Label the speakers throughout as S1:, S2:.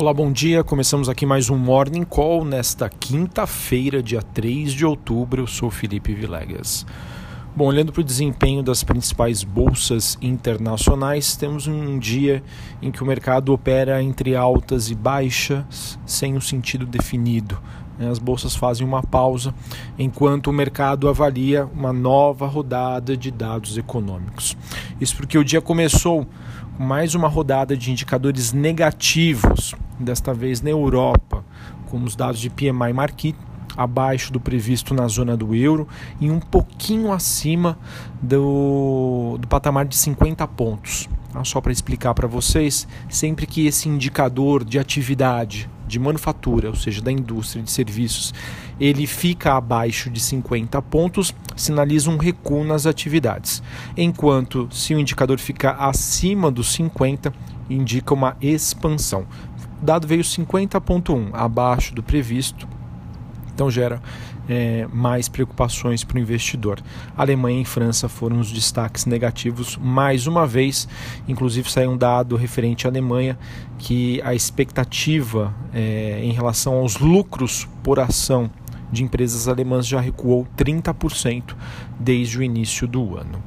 S1: Olá, bom dia. Começamos aqui mais um Morning Call nesta quinta-feira, dia 3 de outubro. Eu sou Felipe Vilegas. Bom, olhando para o desempenho das principais bolsas internacionais, temos um dia em que o mercado opera entre altas e baixas, sem um sentido definido. Né? As bolsas fazem uma pausa enquanto o mercado avalia uma nova rodada de dados econômicos. Isso porque o dia começou com mais uma rodada de indicadores negativos, desta vez na Europa, com os dados de PMI Marquis abaixo do previsto na zona do euro e um pouquinho acima do, do patamar de 50 pontos. Ah, só para explicar para vocês, sempre que esse indicador de atividade de manufatura, ou seja, da indústria de serviços, ele fica abaixo de 50 pontos, sinaliza um recuo nas atividades. Enquanto se o indicador fica acima dos 50, indica uma expansão. O dado veio 50.1, abaixo do previsto, então gera é, mais preocupações para o investidor. Alemanha e França foram os destaques negativos mais uma vez. Inclusive saiu um dado referente à Alemanha que a expectativa é, em relação aos lucros por ação de empresas alemãs já recuou 30% desde o início do ano.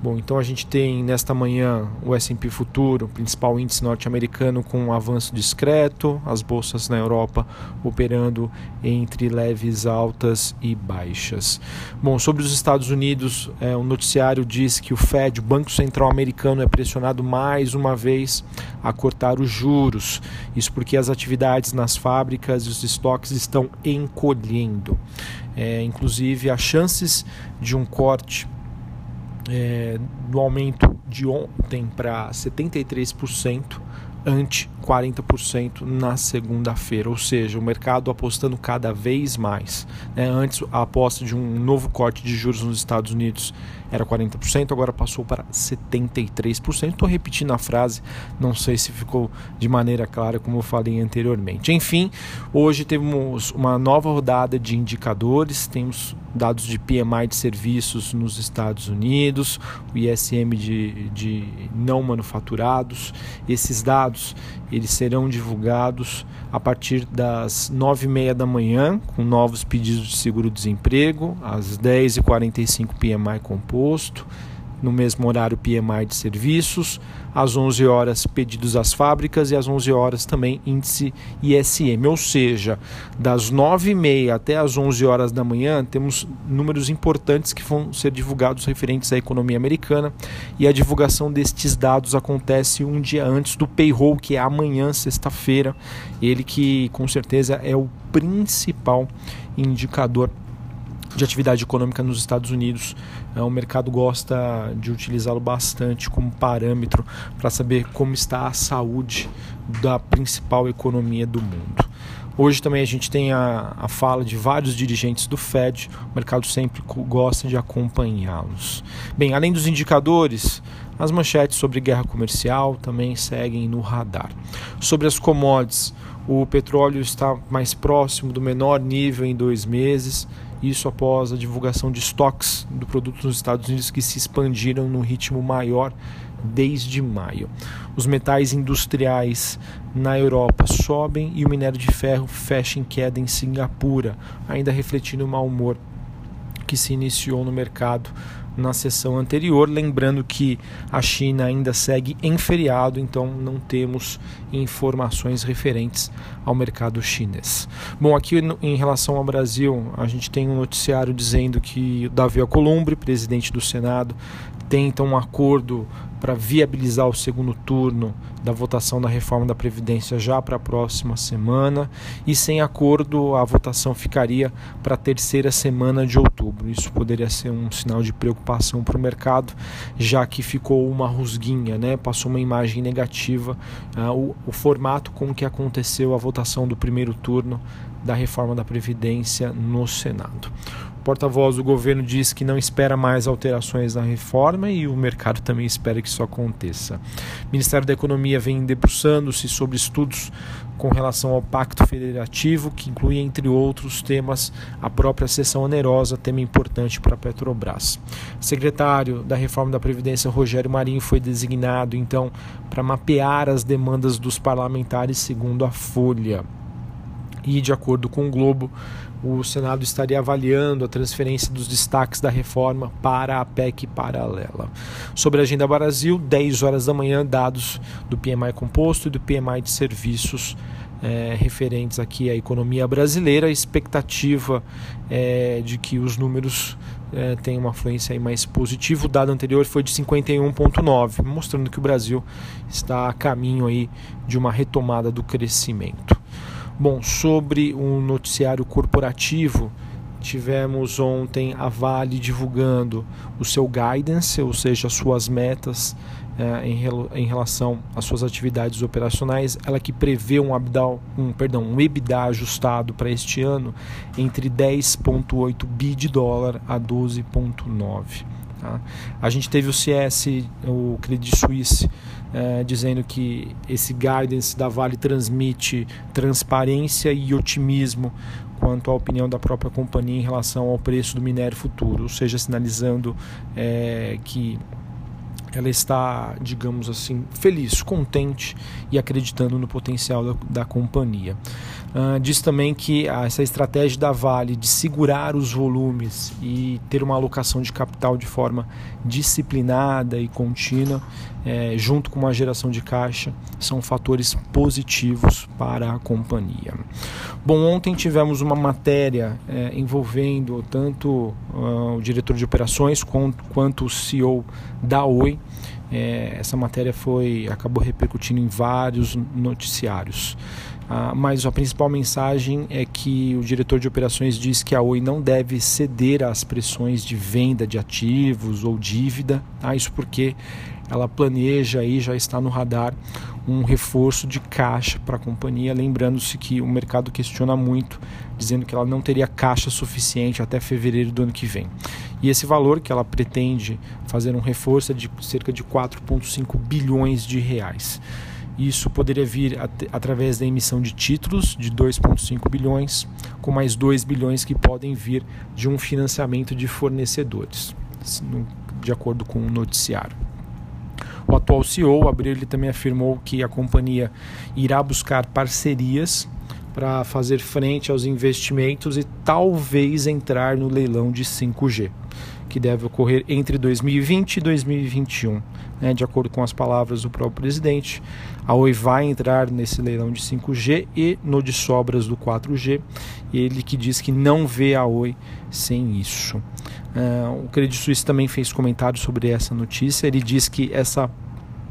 S1: Bom, então a gente tem nesta manhã o S&P Futuro, principal índice norte-americano com um avanço discreto, as bolsas na Europa operando entre leves altas e baixas. Bom, sobre os Estados Unidos, é, o noticiário diz que o Fed, o Banco Central Americano, é pressionado mais uma vez a cortar os juros. Isso porque as atividades nas fábricas e os estoques estão encolhendo. É, inclusive, as chances de um corte é, do aumento de ontem para 73% ante 40% na segunda-feira, ou seja, o mercado apostando cada vez mais. Né? Antes, a aposta de um novo corte de juros nos Estados Unidos era 40%, agora passou para 73%. Estou repetindo a frase, não sei se ficou de maneira clara, como eu falei anteriormente. Enfim, hoje temos uma nova rodada de indicadores, temos dados de PMI de serviços nos Estados Unidos, o ISM de, de não manufaturados. Esses dados eles serão divulgados a partir das 9h30 da manhã, com novos pedidos de seguro-desemprego, às 10h45 PMI composto, no mesmo horário PMI de serviços, às 11 horas pedidos às fábricas e às 11 horas também índice ISM, ou seja, das 9h30 até às 11 horas da manhã temos números importantes que vão ser divulgados referentes à economia americana e a divulgação destes dados acontece um dia antes do payroll, que é amanhã, sexta-feira, ele que com certeza é o principal indicador de atividade econômica nos Estados Unidos. É, o mercado gosta de utilizá-lo bastante como parâmetro para saber como está a saúde da principal economia do mundo. Hoje também a gente tem a, a fala de vários dirigentes do Fed, o mercado sempre gosta de acompanhá-los. Bem, além dos indicadores, as manchetes sobre guerra comercial também seguem no radar. Sobre as commodities, o petróleo está mais próximo do menor nível em dois meses isso após a divulgação de estoques do produto nos Estados Unidos que se expandiram no ritmo maior desde maio. Os metais industriais na Europa sobem e o minério de ferro fecha em queda em Singapura, ainda refletindo o mau humor que se iniciou no mercado na sessão anterior, lembrando que a China ainda segue em feriado, então não temos informações referentes ao mercado chinês. Bom, aqui em relação ao Brasil, a gente tem um noticiário dizendo que Davi Alcolumbre, presidente do Senado, tenta um acordo para viabilizar o segundo turno da votação da reforma da Previdência já para a próxima semana e sem acordo a votação ficaria para a terceira semana de outubro. Isso poderia ser um sinal de preocupação para o mercado, já que ficou uma rusguinha, né? passou uma imagem negativa uh, o, o formato com que aconteceu a votação do primeiro turno da reforma da Previdência no Senado. Porta-voz do governo diz que não espera mais alterações na reforma e o mercado também espera que isso aconteça. O Ministério da Economia vem debruçando-se sobre estudos com relação ao Pacto Federativo, que inclui, entre outros temas, a própria sessão onerosa, tema importante para a Petrobras. Secretário da Reforma da Previdência, Rogério Marinho, foi designado, então, para mapear as demandas dos parlamentares, segundo a Folha. E, de acordo com o Globo, o Senado estaria avaliando a transferência dos destaques da reforma para a PEC paralela. Sobre a Agenda Brasil, 10 horas da manhã, dados do PMI composto e do PMI de serviços é, referentes aqui à economia brasileira, a expectativa é de que os números é, tenham uma fluência mais positiva. O dado anterior foi de 51,9, mostrando que o Brasil está a caminho aí de uma retomada do crescimento. Bom, sobre o um noticiário corporativo, tivemos ontem a Vale divulgando o seu guidance, ou seja, as suas metas eh, em, em, relação às suas atividades operacionais. Ela que prevê um, abdal, um, perdão, um EBITDA ajustado para este ano entre 10,8 bi de dólar a 12,9. Tá? A gente teve o CS, o Credit Suisse, é, dizendo que esse guidance da Vale transmite transparência e otimismo quanto à opinião da própria companhia em relação ao preço do minério futuro, ou seja, sinalizando é, que ela está, digamos assim, feliz, contente e acreditando no potencial da, da companhia. Uh, diz também que essa estratégia da Vale de segurar os volumes e ter uma alocação de capital de forma disciplinada e contínua, é, junto com uma geração de caixa, são fatores positivos para a companhia. Bom, ontem tivemos uma matéria é, envolvendo tanto uh, o diretor de operações quanto, quanto o CEO da Oi. É, essa matéria foi acabou repercutindo em vários noticiários. Ah, mas a principal mensagem é que o diretor de operações diz que a Oi não deve ceder às pressões de venda de ativos ou dívida. Ah, isso porque ela planeja e já está no radar um reforço de caixa para a companhia, lembrando-se que o mercado questiona muito, dizendo que ela não teria caixa suficiente até fevereiro do ano que vem. E esse valor que ela pretende fazer um reforço é de cerca de 4,5 bilhões de reais. Isso poderia vir at através da emissão de títulos de 2,5 bilhões, com mais 2 bilhões que podem vir de um financiamento de fornecedores, de acordo com o noticiário. O atual CEO, Abreu, ele também afirmou que a companhia irá buscar parcerias para fazer frente aos investimentos e talvez entrar no leilão de 5G que deve ocorrer entre 2020 e 2021. Né? De acordo com as palavras do próprio presidente, a Oi vai entrar nesse leilão de 5G e no de sobras do 4G. Ele que diz que não vê a Oi sem isso. Uh, o Credit Suisse também fez comentários sobre essa notícia. Ele diz que essa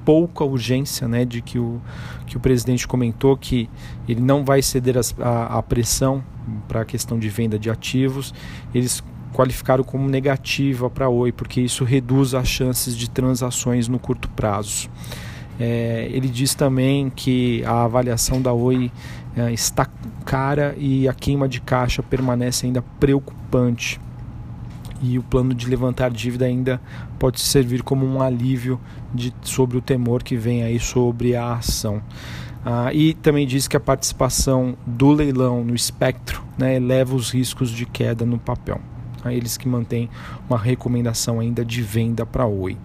S1: pouca urgência, né, de que o, que o presidente comentou que ele não vai ceder a, a pressão para a questão de venda de ativos. Eles qualificaram como negativa para a Oi, porque isso reduz as chances de transações no curto prazo. É, ele diz também que a avaliação da Oi é, está cara e a queima de caixa permanece ainda preocupante. E o plano de levantar dívida ainda pode servir como um alívio de, sobre o temor que vem aí sobre a ação. Ah, e também diz que a participação do leilão no espectro né, eleva os riscos de queda no papel eles que mantêm uma recomendação ainda de venda para Oi.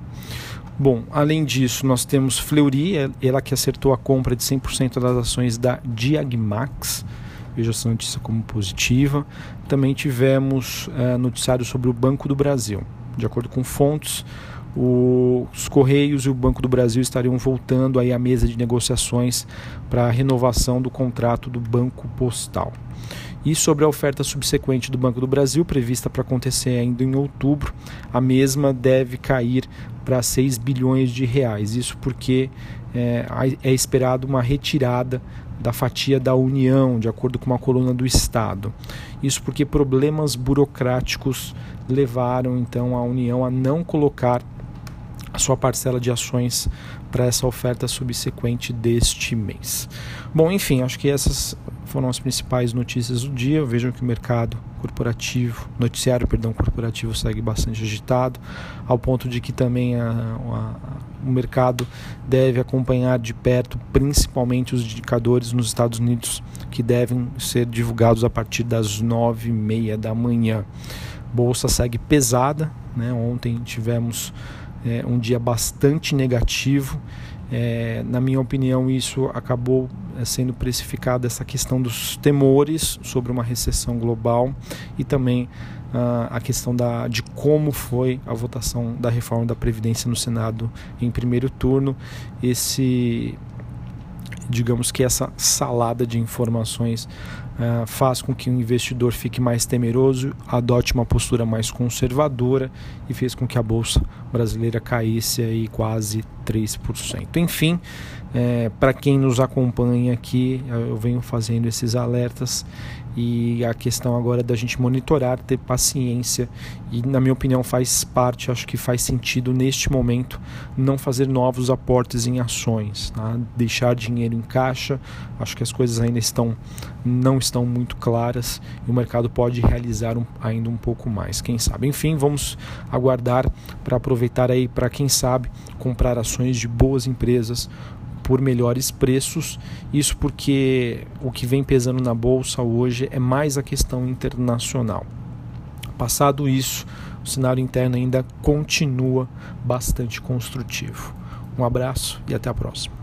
S1: Bom, além disso, nós temos Fleury, é, ela que acertou a compra de 100% das ações da Diagmax. Veja essa notícia como positiva. Também tivemos é, noticiário sobre o Banco do Brasil. De acordo com fontes, os Correios e o Banco do Brasil estariam voltando aí à mesa de negociações para a renovação do contrato do Banco Postal. E sobre a oferta subsequente do Banco do Brasil, prevista para acontecer ainda em outubro, a mesma deve cair para 6 bilhões de reais. Isso porque é, é esperado uma retirada da fatia da União, de acordo com uma coluna do Estado. Isso porque problemas burocráticos levaram então a União a não colocar a sua parcela de ações para essa oferta subsequente deste mês. Bom, enfim, acho que essas foram as principais notícias do dia. Vejam que o mercado corporativo, noticiário, perdão, corporativo segue bastante agitado, ao ponto de que também a, a, o mercado deve acompanhar de perto, principalmente os indicadores nos Estados Unidos, que devem ser divulgados a partir das nove e meia da manhã. Bolsa segue pesada, né? Ontem tivemos é, um dia bastante negativo. É, na minha opinião, isso acabou é, sendo precificado essa questão dos temores sobre uma recessão global e também uh, a questão da, de como foi a votação da reforma da Previdência no Senado em primeiro turno. Esse digamos que essa salada de informações uh, faz com que o investidor fique mais temeroso, adote uma postura mais conservadora e fez com que a bolsa brasileira caísse aí quase 3%. Enfim, é, para quem nos acompanha aqui, eu venho fazendo esses alertas e a questão agora é da gente monitorar, ter paciência e, na minha opinião, faz parte, acho que faz sentido neste momento não fazer novos aportes em ações, tá? deixar dinheiro em caixa. Acho que as coisas ainda estão não estão muito claras e o mercado pode realizar um, ainda um pouco mais, quem sabe. Enfim, vamos aguardar para aproveitar aí para quem sabe comprar ações de boas empresas por melhores preços. Isso porque o que vem pesando na bolsa hoje é mais a questão internacional. Passado isso, o cenário interno ainda continua bastante construtivo. Um abraço e até a próxima.